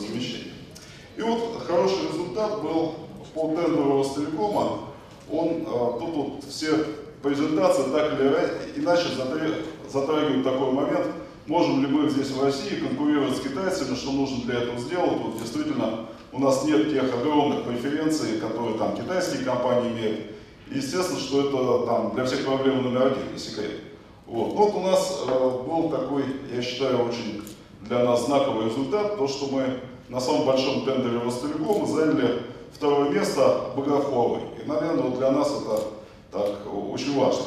это замещение. И вот хороший результат был по тендеру Ростелекома. Он, а, тут вот все презентации так или иначе затрагивают такой момент, можем ли мы здесь в России конкурировать с китайцами, что нужно для этого сделать. Вот действительно у нас нет тех огромных преференций, которые там китайские компании имеют. естественно, что это там для всех проблем номер один, не секрет. Вот. вот у нас э, был такой, я считаю, очень для нас знаковый результат, то, что мы на самом большом тендере Ростелекома заняли второе место Богословой. И, наверное, вот для нас это так, очень важно.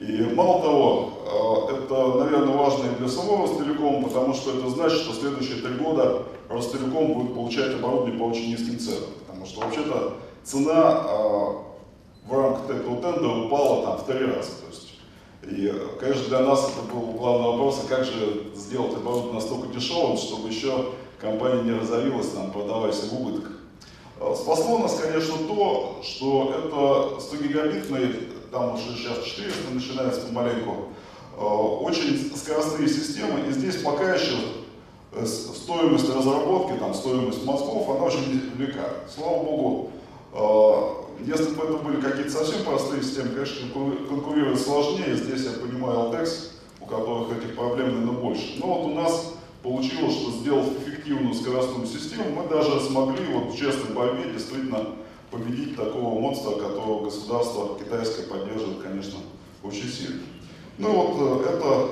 И мало того, э, это, наверное, важно и для самого Ростелекома, потому что это значит, что следующие три года Ростелеком будет получать оборудование по очень низким ценам. Потому что вообще-то цена э, в рамках этого тендера упала там в три раза. То есть и, конечно, для нас это был главный вопрос, а как же сделать оборудование настолько дешевым, чтобы еще компания не разорилась, там, продаваясь в убыток. А, спасло нас, конечно, то, что это 100 гигабитные, там уже сейчас 400 начинается помаленьку, а, очень скоростные системы, и здесь пока еще э, стоимость разработки, там, стоимость мозгов, она очень велика. Слава богу, если бы это были какие-то совсем простые системы, конечно, конкурировать сложнее. Здесь я понимаю Altex, у которых этих проблем, наверное, больше. Но вот у нас получилось, что сделав эффективную скоростную систему, мы даже смогли вот в честной борьбе действительно победить такого монстра, которого государство китайское поддерживает, конечно, очень сильно. Ну вот э, это,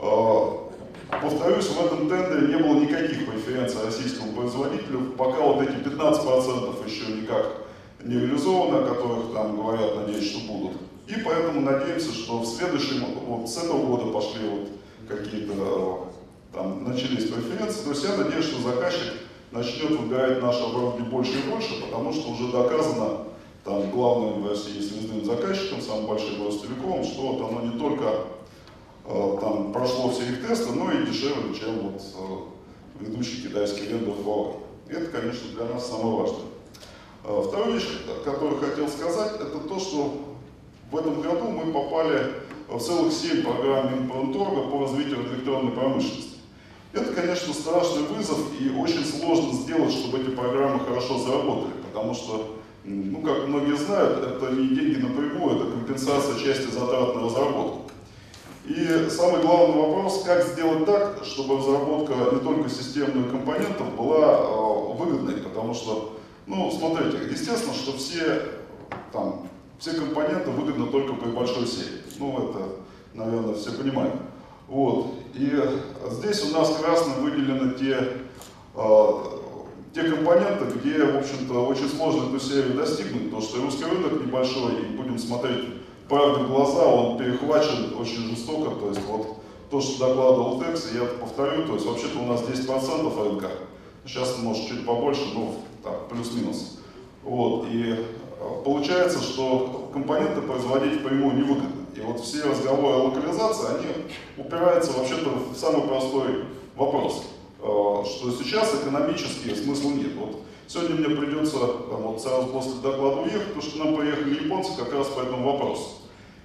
э, повторюсь, в этом тендере не было никаких преференций российскому производителю, пока вот эти 15% еще никак не реализованы, о которых там говорят, надеюсь, что будут. И поэтому надеемся, что в следующем, вот с этого года пошли вот какие-то, там, начались преференции. То есть я надеюсь, что заказчик начнет выбирать наше оборудование больше и больше, потому что уже доказано, там, главным в России связным заказчиком, самым большим Ростелекомом, что вот оно не только э, там прошло все их тесты, но и дешевле, чем вот э, ведущий китайский вендор Huawei. Это, конечно, для нас самое важное. А, вторая вещь, которую хотел сказать, это то, что в этом году мы попали в целых 7 программ Минпромторга по развитию электронной промышленности. Это, конечно, страшный вызов и очень сложно сделать, чтобы эти программы хорошо заработали, потому что, ну, как многие знают, это не деньги напрямую, это компенсация части затрат на разработку. И самый главный вопрос, как сделать так, чтобы разработка не только системных компонентов была э, выгодной, потому что ну, смотрите, естественно, что все, там, все компоненты выгодны только при большой серии. Ну, это, наверное, все понимают. Вот. И здесь у нас красно выделены те, э, те компоненты, где, в общем-то, очень сложно эту серию достигнуть, потому что русский рынок небольшой, и будем смотреть правде в глаза, он перехвачен очень жестоко, то есть вот то, что докладывал Текс, я повторю, то есть вообще-то у нас 10% рынка, сейчас может чуть побольше, но там, плюс-минус. Вот, и э, получается, что компоненты производить впрямую невыгодно. И вот все разговоры о локализации, они упираются вообще-то в самый простой вопрос, э, что сейчас экономически смысла нет. Вот сегодня мне придется там, вот сразу после доклада уехать, потому что нам приехали японцы как раз по этому вопросу.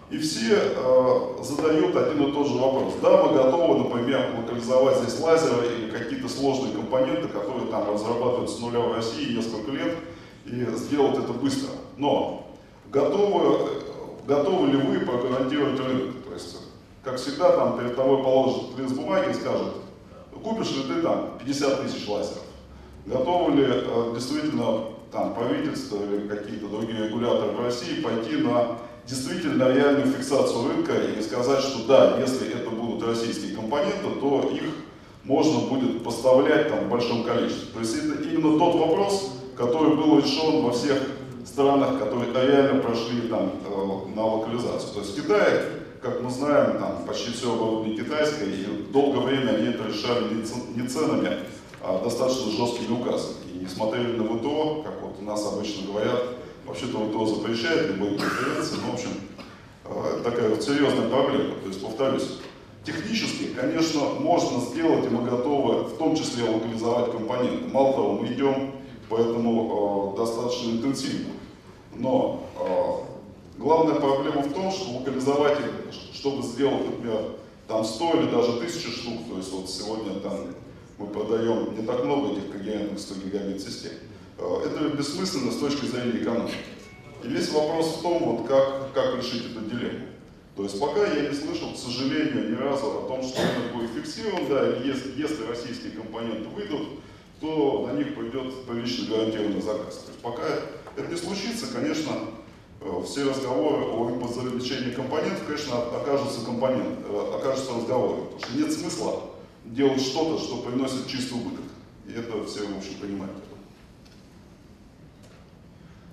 И все э, задают один и тот же вопрос. Да, мы готовы, например, локализовать здесь лазеры или какие-то сложные компоненты, которые там разрабатываются с нуля в России несколько лет, и сделать это быстро. Но готовы, готовы ли вы прогарантировать рынок? То есть, как всегда, там перед тобой положат лист бумаги и скажут, купишь ли ты там 50 тысяч лазеров? Готовы ли э, действительно там правительство или какие-то другие регуляторы в России пойти на действительно реальную фиксацию рынка и сказать, что да, если это будут российские компоненты, то их можно будет поставлять там в большом количестве. То есть это именно тот вопрос, который был решен во всех странах, которые реально прошли там э, на локализацию. То есть в Китае, как мы знаем, там почти все оборудование китайское, и долгое время они это решали не ценами, а достаточно жесткими указами. И не смотрели на ВТО, как вот у нас обычно говорят, Вообще-то ВТО запрещает любые конференции, но, в общем, э, такая вот серьезная проблема. То есть, повторюсь, Технически, конечно, можно сделать, и мы готовы в том числе локализовать компоненты. Мало того, мы идем по этому э, достаточно интенсивно. Но э, главная проблема в том, что локализовать чтобы сделать, например, там 100 или даже 1000 штук, то есть вот сегодня там мы продаем не так много этих когерентных 100 гигабит систем, э, это бессмысленно с точки зрения экономики. И весь вопрос в том, вот как, как решить эту дилемму. То есть пока я не слышал, к сожалению, ни разу о том, что рынок будет фиксирован, да, если, если российские компоненты выйдут, то на них пойдет прилично гарантированный заказ. То есть пока это не случится, конечно, э, все разговоры о импортозамещении компонентов, конечно, окажутся, компонент, э, окажутся разговорами, потому что нет смысла делать что-то, что приносит чистый убыток. И это все, в общем, понимают.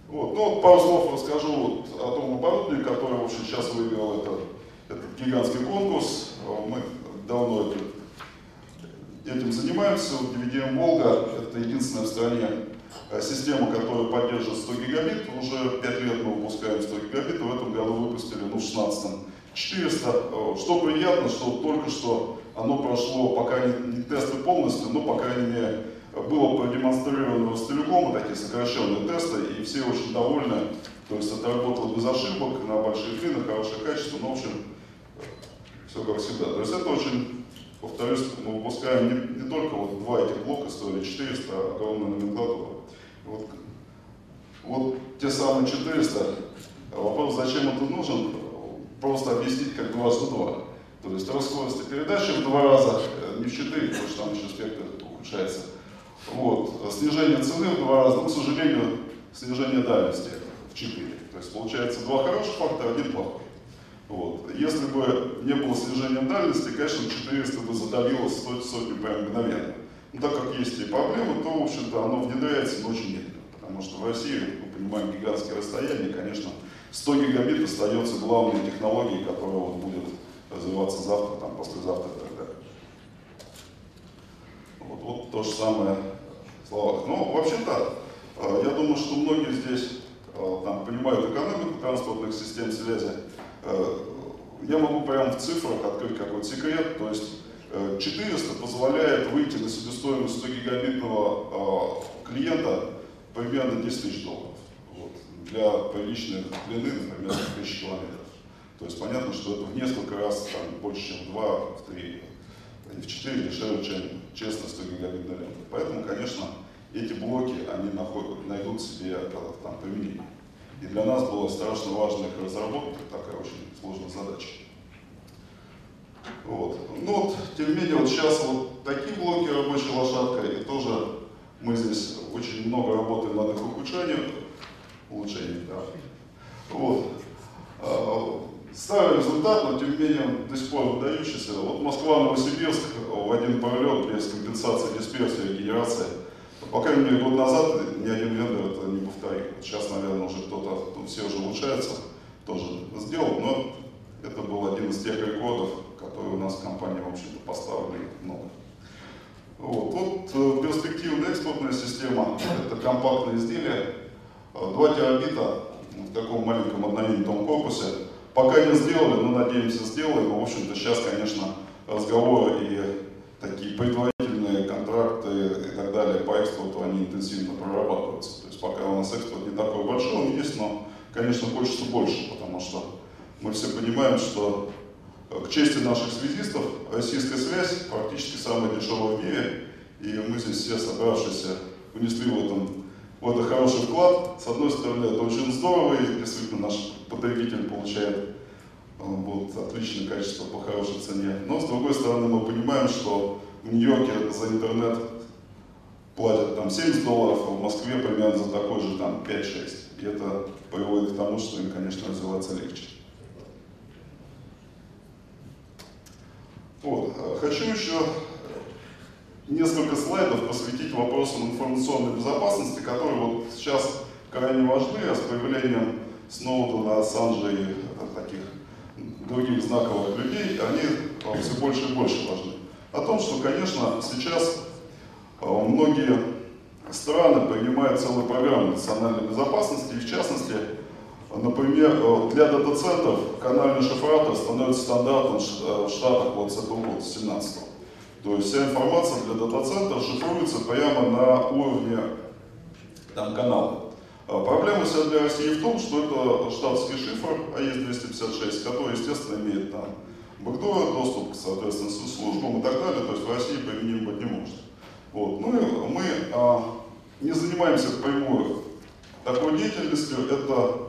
Вот. Ну, пару слов расскажу вот о том оборудовании, которое в общем, сейчас выиграл это, этот гигантский конкурс. Мы давно это, этим занимаемся. Вот DVDM Волга – это единственная в стране э, система, которая поддерживает 100 гигабит. Уже 5 лет мы выпускаем 100 гигабит, в этом году выпустили, ну, в 16 400. Э, что приятно, что только что оно прошло, пока не, не тесты полностью, но, по крайней мере, было продемонстрировано с телекома такие сокращенные тесты, и все очень довольны. То есть это работало без ошибок, на большие длины, хорошее качество, но в общем, все как всегда. То есть это очень, повторюсь, мы выпускаем не, не только вот два этих блока стоили 400, а огромная номенклатура. Вот, вот те самые 400, вопрос, зачем это нужен, просто объяснить как дважды два. То есть рост скорости передачи в два раза, э, не в 4, потому что там еще спектр ухудшается, вот. Снижение цены в два раза, но, к сожалению, снижение дальности в 4. То есть получается два хороших фактора, один плохой. Вот. Если бы не было снижения дальности, конечно, 400 бы задавило сотни прям мгновенно. Но так как есть и проблемы, то, в общем-то, оно внедряется, но очень медленно. Потому что в России, мы понимаем, гигантские расстояния, конечно, 100 гигабит остается главной технологией, которая вот будет развиваться завтра, там, послезавтра и так далее. Вот, вот то же самое словах. Ну, вообще-то, э, я думаю, что многие здесь э, там, понимают экономику транспортных систем связи. Э, я могу прямо в цифрах открыть какой-то секрет, то есть 400 позволяет выйти на себестоимость 100 гигабитного клиента примерно 10 тысяч долларов. Вот. Для приличной длины, например, 1000 километров. То есть понятно, что это в несколько раз там, больше, чем в 2, в 3, в 4 дешевле, чем честно 100 гигабитная лента. Поэтому, конечно, эти блоки, они находят, найдут себе э, там, применение. И для нас было страшно важно их разработать, такая очень сложная задача. Вот. Ну вот, тем не менее, вот сейчас вот такие блоки рабочей лошадкой, и тоже мы здесь очень много работаем над их ухудшением, улучшением, да. Вот. А, Старый результат, но тем не менее до сих пор выдающийся. Вот Москва-Новосибирск в один пролет без компенсации дисперсии и генерации. По крайней мере, год назад ни один вендор это не повторил. Сейчас, наверное, уже кто-то, тут все уже улучшается, тоже сделал, но это был один из тех рекордов, которые у нас в компании, в общем-то, поставили много. Вот. вот э, перспективная экспортная система, это компактное изделие, 2 терабита в таком маленьком одноминутном корпусе, Пока не сделали, но надеемся сделаем. В общем-то сейчас, конечно, разговоры и такие предварительные контракты и так далее по экспорту, они интенсивно прорабатываются. То есть пока у нас экспорт не такой большой, он есть, но, конечно, хочется больше, потому что мы все понимаем, что к чести наших связистов, российская связь практически самая дешевая в мире, и мы здесь все собравшиеся внесли в этом вот это хороший вклад. С одной стороны, это очень здорово, и действительно наш потребитель получает э, вот, отличное качество по хорошей цене. Но с другой стороны, мы понимаем, что в Нью-Йорке за интернет платят там 70 долларов, а в Москве примерно за такой же там 5-6. И это приводит к тому, что им, конечно, развиваться легче. Вот. Хочу еще несколько слайдов посвятить вопросам информационной безопасности, которые вот сейчас крайне важны, а с появлением Сноудена, Ассанжа и таких других знаковых людей, они все больше и больше важны. О том, что, конечно, сейчас э, многие страны принимают целую программу национальной безопасности, и в частности, Например, э, для дата-центров канальный шифратор становится стандартом э, в Штатах вот с этого года, с 17 -го. То есть вся информация для дата-центра шифруется прямо на уровне там, канала. Проблема вся для России в том, что это штатский шифр АЕС-256, который, естественно, имеет там бэкдор, доступ к, соответственно, службам и так далее, то есть в России применим быть не может. Вот. Ну и мы а, не занимаемся прямую такой деятельностью, это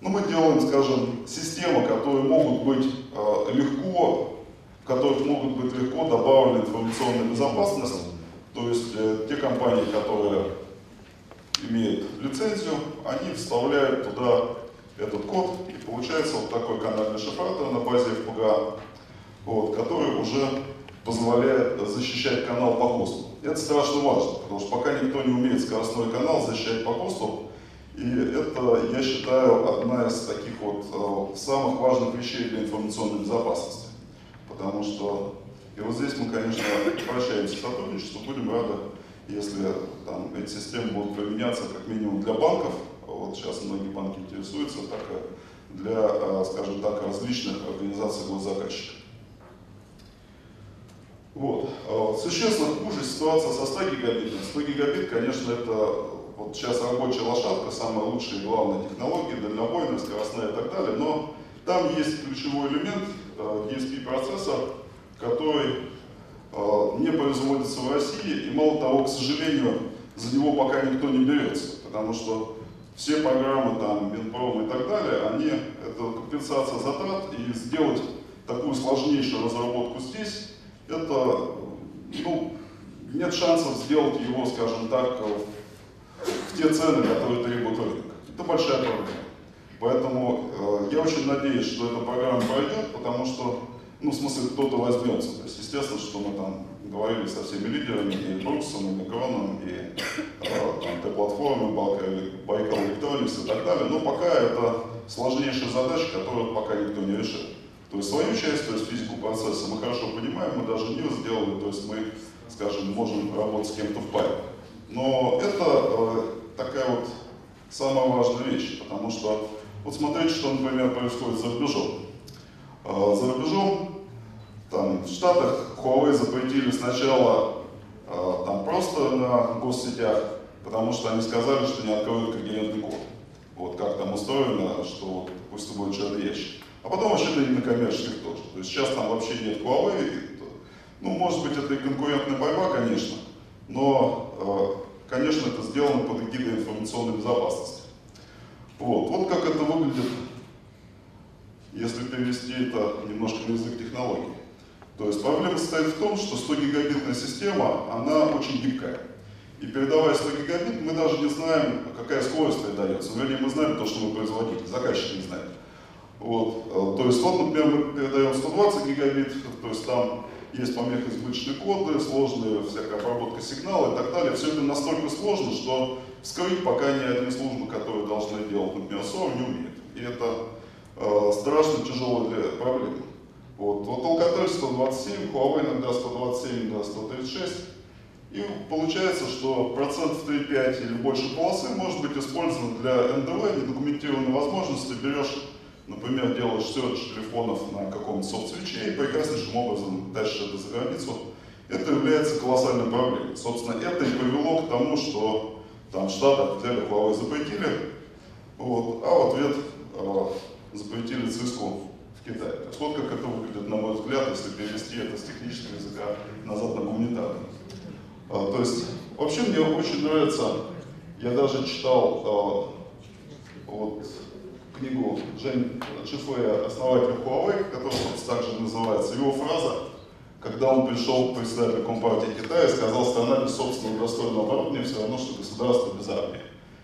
ну, мы делаем, скажем, системы, которые могут быть э, легко, в которых могут быть легко добавлены информационная безопасность. То есть э, те компании, которые имеют лицензию, они вставляют туда этот код, и получается вот такой канальный шифратор на базе FPGA, вот, который уже позволяет защищать канал по хосту. Это страшно важно, потому что пока никто не умеет скоростной канал защищать по хосту, и это, я считаю, одна из таких вот э, самых важных вещей для информационной безопасности. Потому что, и вот здесь мы, конечно, обращаемся к сотрудничеству, будем рады, если там, эти системы будут применяться как минимум для банков, вот сейчас многие банки интересуются, так для, э, скажем так, различных организаций госзаказчиков. Вот. Существенно хуже ситуация со 100 гигабитом. 100 гигабит, конечно, это вот сейчас рабочая лошадка, самая лучшая и главная технология, дальнобойная, скоростная и так далее, но там есть ключевой элемент э, DSP-процессор, который э, не производится в России, и мало того, к сожалению, за него пока никто не берется, потому что все программы, там, Минпром и так далее, они, это компенсация затрат, и сделать такую сложнейшую разработку здесь, это, ну, нет шансов сделать его, скажем так, в те цены, которые требует рынок. Это большая проблема. Поэтому э, я очень надеюсь, что эта программа пройдет, потому что, ну, в смысле, кто-то возьмется. То есть, естественно, что мы там говорили со всеми лидерами, и Бруксом, и Микроном, и э, Т-платформы, Байкал Electronics и так далее. Но пока это сложнейшая задача, которую пока никто не решил. То есть свою часть, то есть физику процесса мы хорошо понимаем, мы даже не сделали, то есть мы, скажем, можем работать с кем-то в паре. Но это э, такая вот самая важная вещь, потому что вот смотрите, что, например, происходит за рубежом. Э, за рубежом, там, в Штатах Huawei запретили сначала э, там просто на госсетях, потому что они сказали, что не откроют когерентный код. Вот как там устроено, что пусть будет черный ящик. А потом вообще-то и на коммерческих тоже. То есть сейчас там вообще нет Huawei. Ну, может быть, это и конкурентная борьба, конечно, но, э, конечно, это сделано под эгидой информационной безопасности. Вот, вот как это выглядит, если перевести это немножко на язык технологий. То есть проблема состоит в том, что 100 гигабитная система, она очень гибкая. И передавая 100 гигабит, мы даже не знаем, какая скорость передается. Вернее, мы знаем то, что мы производитель, заказчик не знает. Вот. Э, то есть вот, например, мы передаем 120 гигабит, то есть там есть помехи избыточные коды, сложная всякая обработка сигнала и так далее. Все это настолько сложно, что вскрыть пока ни одни службы, которые должны делать, например, SOR, не умеют. И это э, страшно тяжелая проблема. Вот, вот Alcatel 127, Huawei иногда 127, иногда 136. И получается, что процентов 3-5 или больше полосы может быть использовано для НДВ, недокументированной возможности. Берешь Например, делаешь серч телефонов на каком-то софт-свече и прекраснейшим образом тащишь это за границу. Это является колоссальной проблемой. Собственно, это и привело к тому, что там Штатах взяли Huawei запретили, вот, а в ответ э, запретили Cisco в Китае. То вот как это выглядит, на мой взгляд, если перевести это с технического языка назад на гуманитарный. А, то есть, вообще мне очень нравится, я даже читал а, вот книгу Жень Чифея, основателя Huawei, которая также называется, его фраза, когда он пришел к председателю Компартии Китая и сказал, страна без собственного достойного оборудования все равно, что государство без армии.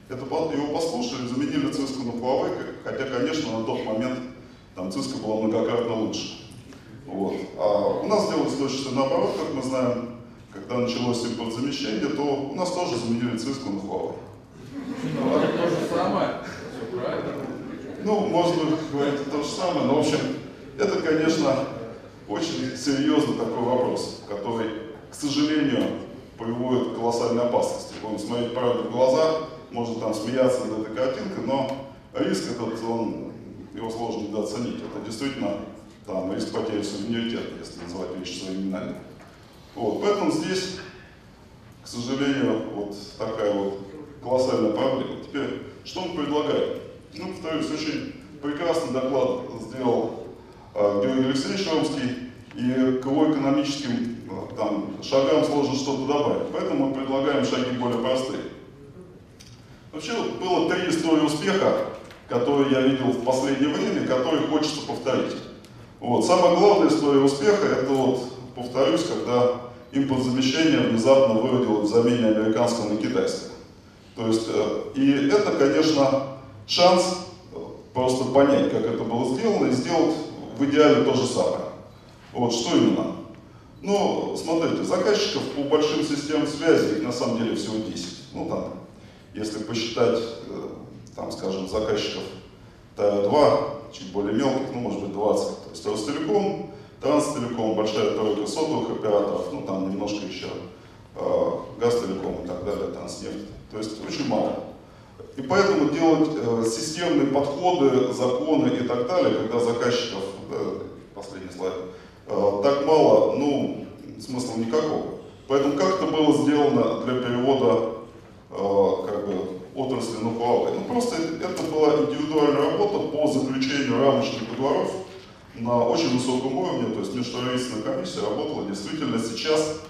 Это его послушали, заменили Cisco на Huawei, хотя, конечно, на тот момент там Cisco была многократно лучше. Вот. А у нас делалось точно наоборот, как мы знаем, когда началось импортзамещение, то у нас тоже заменили Cisco на Huawei. Ну, это то же самое, все правильно. Ну, можно говорить то же самое, но, в общем, это, конечно, очень серьезный такой вопрос, который, к сожалению, приводит к колоссальной опасности. Будем смотреть правду в глаза, можно там смеяться над этой картинкой, но риск этот, он, его сложно недооценить. Это действительно там, риск потери суверенитета, если называть вещи своими именами. Вот, поэтому здесь, к сожалению, вот такая вот колоссальная проблема. Теперь, что он предлагает? Ну, повторюсь, очень прекрасный доклад сделал э, Георгий Алексеевич Ромский, и к его экономическим э, там, шагам сложно что-то добавить. Поэтому мы предлагаем шаги более простые. Вообще было три истории успеха, которые я видел в последнее время, которые хочется повторить. Вот. Самая главная история успеха, это вот, повторюсь, когда импортзамещение внезапно выводило в замене американского на китайское. То есть, э, и это, конечно, шанс э, просто понять, как это было сделано, и сделать в идеале то же самое. Вот, что именно? Ну, смотрите, заказчиков по большим системам связи, их на самом деле всего 10. Ну, там, если посчитать, э, там, скажем, заказчиков ТА-2, чуть более мелких, ну, может быть, 20. То есть Ростелеком, Транстелеком, большая тройка сотовых операторов, ну, там немножко еще э, Газтелеком и так далее, Транснефть. То есть очень мало. И поэтому делать э, системные подходы, законы и так далее, когда заказчиков, да, последний слайд, э, так мало, ну, смысла никакого. Поэтому как это было сделано для перевода э, как бы, отрасли на Huawei? Ну, просто это была индивидуальная работа по заключению рамочных договоров на очень высоком уровне, то есть межправительственная комиссия работала действительно сейчас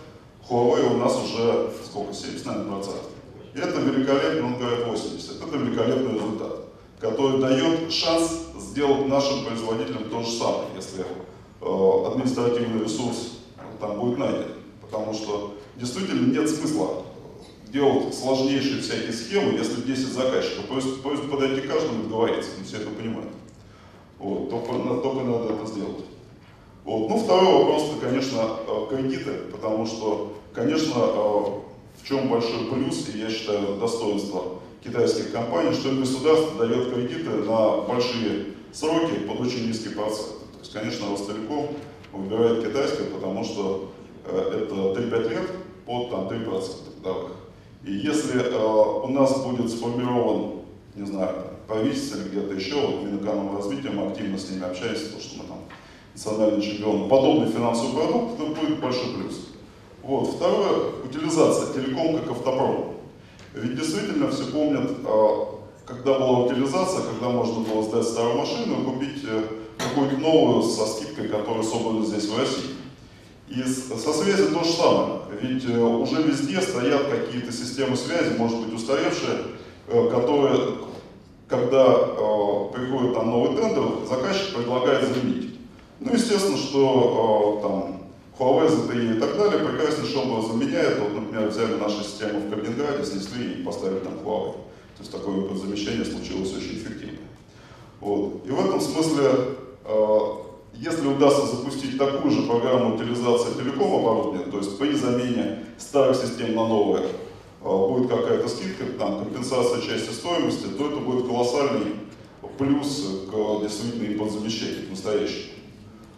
Huawei у нас уже сколько, 70, наверное, процентов. И это великолепно, он говорит 80. Это великолепный результат, который дает шанс сделать нашим производителям то же самое, если э, административный ресурс там будет найден. Потому что действительно нет смысла делать сложнейшие всякие схемы, если 10 заказчиков. То есть, есть подойти к каждому и договориться, мы все это понимаем. Вот, только, только надо это сделать. Вот. Ну, второй вопрос, это, конечно, э, кредиты, потому что, конечно, э, в чем большой плюс, и я считаю достоинство китайских компаний, что государство дает кредиты на большие сроки под очень низкий процент. То есть, конечно, Ростелеком выбирает китайское, потому что э, это 3-5 лет под там, 3% годовых. И если э, у нас будет сформирован, не знаю, правительство или где-то еще, вот Минэкономразвития, развития, мы активно с ними общаемся, потому что мы там национальный чемпион, подобный финансовый продукт, это будет большой плюс. Вот. Второе, утилизация, телеком как автопром. Ведь действительно все помнят, а, когда была утилизация, когда можно было сдать старую машину и купить э, какую-то новую со скидкой, которая собрана здесь в России. И со связью то же самое. Ведь э, уже везде стоят какие-то системы связи, может быть устаревшие, э, которые, когда приходит там новый тендер, заказчик предлагает заменить. Ну, естественно, что там Huawei, ZTE и так далее прекраснейшим образом заменяет. Вот, например, взяли нашу систему в Калининграде, снесли и поставили там Huawei. То есть такое замещение случилось очень эффективно. Вот. И в этом смысле, э, если удастся запустить такую же программу утилизации телеком оборудования, то есть при замене старых систем на новые, э, будет какая-то скидка, там, компенсация части стоимости, то это будет колоссальный плюс к действительно импортзамещению настоящему.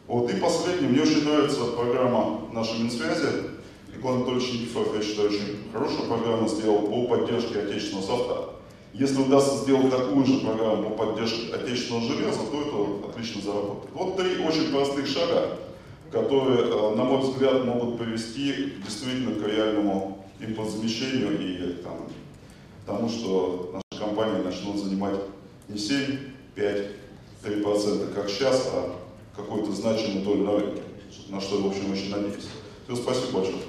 Вот. И последнее, мне очень нравится программа нашей Минсвязи. Николай Анатольевич Никифоров, я считаю, очень хорошую программу сделал по поддержке отечественного софта. Если удастся сделать такую же программу по поддержке отечественного железа, то это отлично заработает. Вот три очень простых шага, которые, э, на мой взгляд, могут привести действительно к реальному импортзамещению и там, тому, что наши компании начнут занимать не 7, 5, 3%, как сейчас, а какую-то значимую долю на рынке, на что, в общем, очень надеюсь. Все, спасибо большое.